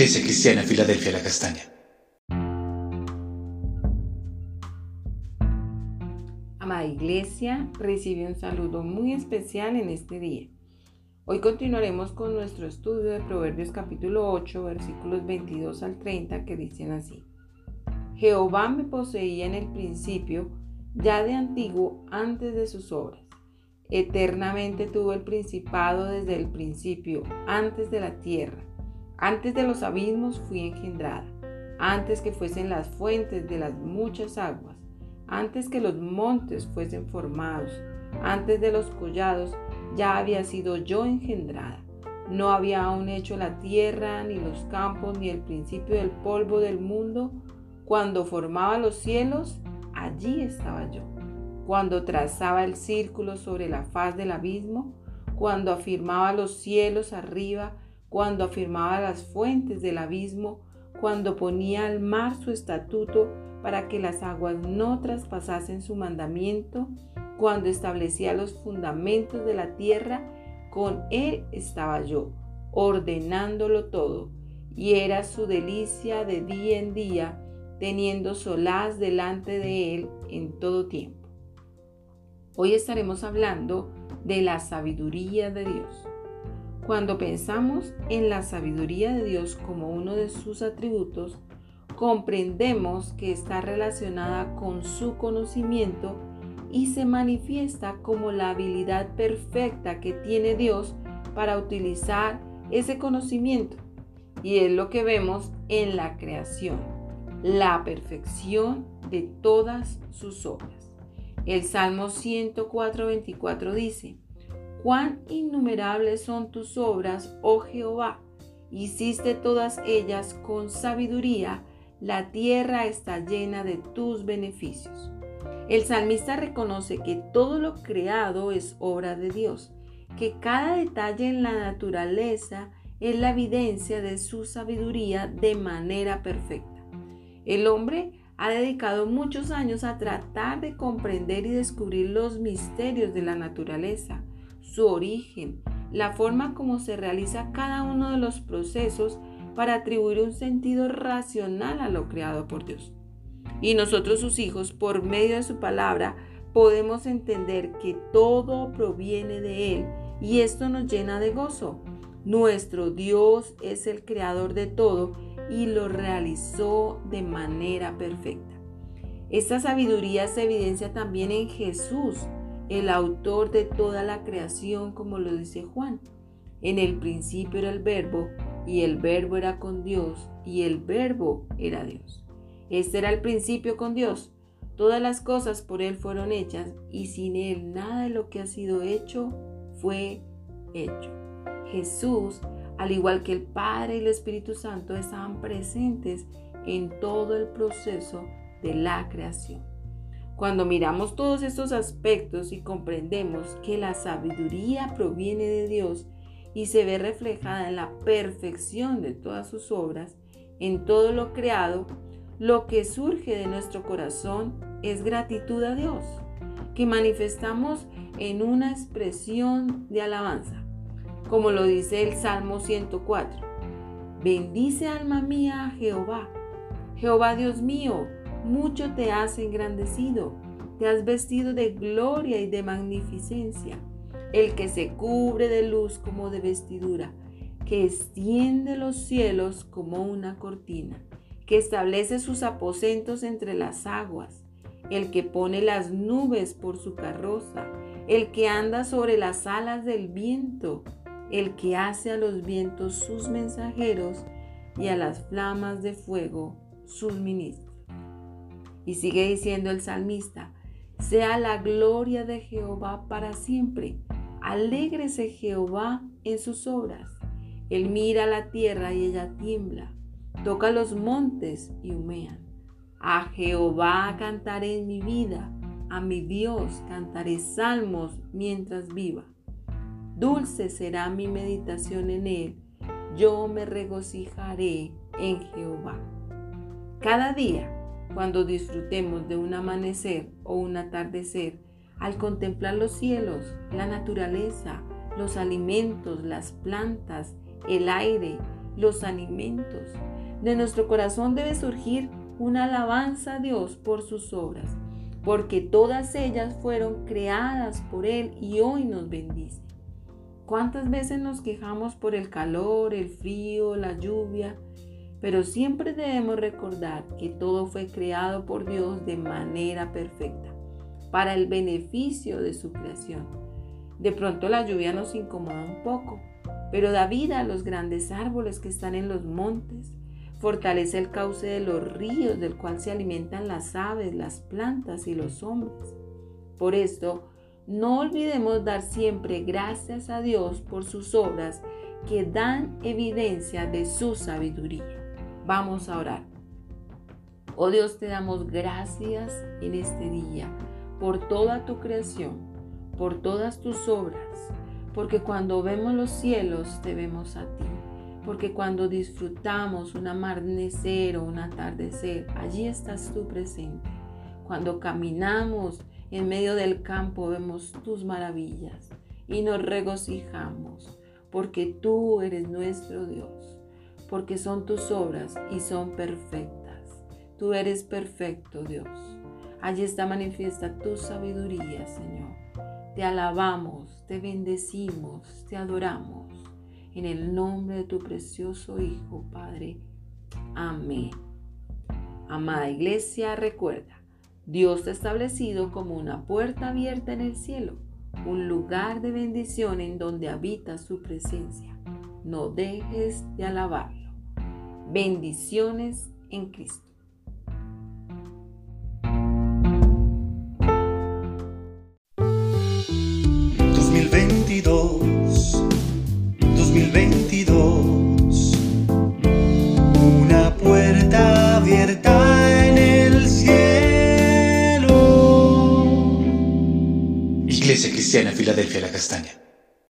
Iglesia Cristiana Filadelfia La Castaña. Amada Iglesia, recibe un saludo muy especial en este día. Hoy continuaremos con nuestro estudio de Proverbios capítulo 8, versículos 22 al 30 que dicen así. Jehová me poseía en el principio, ya de antiguo, antes de sus obras. Eternamente tuvo el principado desde el principio, antes de la tierra. Antes de los abismos fui engendrada, antes que fuesen las fuentes de las muchas aguas, antes que los montes fuesen formados, antes de los collados, ya había sido yo engendrada. No había aún hecho la tierra, ni los campos, ni el principio del polvo del mundo. Cuando formaba los cielos, allí estaba yo cuando trazaba el círculo sobre la faz del abismo, cuando afirmaba los cielos arriba, cuando afirmaba las fuentes del abismo, cuando ponía al mar su estatuto para que las aguas no traspasasen su mandamiento, cuando establecía los fundamentos de la tierra, con él estaba yo, ordenándolo todo, y era su delicia de día en día, teniendo solaz delante de él en todo tiempo. Hoy estaremos hablando de la sabiduría de Dios. Cuando pensamos en la sabiduría de Dios como uno de sus atributos, comprendemos que está relacionada con su conocimiento y se manifiesta como la habilidad perfecta que tiene Dios para utilizar ese conocimiento. Y es lo que vemos en la creación, la perfección de todas sus obras. El Salmo 104, 24 dice, Cuán innumerables son tus obras, oh Jehová, hiciste todas ellas con sabiduría, la tierra está llena de tus beneficios. El salmista reconoce que todo lo creado es obra de Dios, que cada detalle en la naturaleza es la evidencia de su sabiduría de manera perfecta. El hombre ha dedicado muchos años a tratar de comprender y descubrir los misterios de la naturaleza, su origen, la forma como se realiza cada uno de los procesos para atribuir un sentido racional a lo creado por Dios. Y nosotros sus hijos, por medio de su palabra, podemos entender que todo proviene de Él y esto nos llena de gozo. Nuestro Dios es el creador de todo y lo realizó de manera perfecta. Esta sabiduría se evidencia también en Jesús, el autor de toda la creación, como lo dice Juan. En el principio era el verbo, y el verbo era con Dios, y el verbo era Dios. Este era el principio con Dios. Todas las cosas por Él fueron hechas, y sin Él nada de lo que ha sido hecho fue hecho. Jesús al igual que el Padre y el Espíritu Santo estaban presentes en todo el proceso de la creación. Cuando miramos todos estos aspectos y comprendemos que la sabiduría proviene de Dios y se ve reflejada en la perfección de todas sus obras, en todo lo creado, lo que surge de nuestro corazón es gratitud a Dios, que manifestamos en una expresión de alabanza como lo dice el Salmo 104. Bendice alma mía a Jehová. Jehová Dios mío, mucho te has engrandecido, te has vestido de gloria y de magnificencia, el que se cubre de luz como de vestidura, que extiende los cielos como una cortina, que establece sus aposentos entre las aguas, el que pone las nubes por su carroza, el que anda sobre las alas del viento, el que hace a los vientos sus mensajeros y a las flamas de fuego sus ministros. Y sigue diciendo el salmista, sea la gloria de Jehová para siempre. Alégrese Jehová en sus obras. Él mira la tierra y ella tiembla. Toca los montes y humean. A Jehová cantaré en mi vida. A mi Dios cantaré salmos mientras viva. Dulce será mi meditación en él. Yo me regocijaré en Jehová. Cada día, cuando disfrutemos de un amanecer o un atardecer, al contemplar los cielos, la naturaleza, los alimentos, las plantas, el aire, los alimentos. De nuestro corazón debe surgir una alabanza a Dios por sus obras, porque todas ellas fueron creadas por Él y hoy nos bendice. ¿Cuántas veces nos quejamos por el calor, el frío, la lluvia? Pero siempre debemos recordar que todo fue creado por Dios de manera perfecta, para el beneficio de su creación. De pronto la lluvia nos incomoda un poco, pero da vida a los grandes árboles que están en los montes, fortalece el cauce de los ríos del cual se alimentan las aves, las plantas y los hombres. Por esto, no olvidemos dar siempre gracias a Dios por sus obras que dan evidencia de su sabiduría. Vamos a orar. Oh Dios, te damos gracias en este día por toda tu creación, por todas tus obras, porque cuando vemos los cielos te vemos a ti, porque cuando disfrutamos un amanecer o un atardecer, allí estás tú presente. Cuando caminamos en medio del campo vemos tus maravillas y nos regocijamos, porque tú eres nuestro Dios porque son tus obras y son perfectas. Tú eres perfecto, Dios. Allí está manifiesta tu sabiduría, Señor. Te alabamos, te bendecimos, te adoramos. En el nombre de tu precioso Hijo, Padre. Amén. Amada Iglesia, recuerda, Dios te ha establecido como una puerta abierta en el cielo, un lugar de bendición en donde habita su presencia. No dejes de alabar. Bendiciones en Cristo. ...2022... ...2022... ...una puerta abierta en el cielo... Iglesia Cristiana Filadelfia La Castaña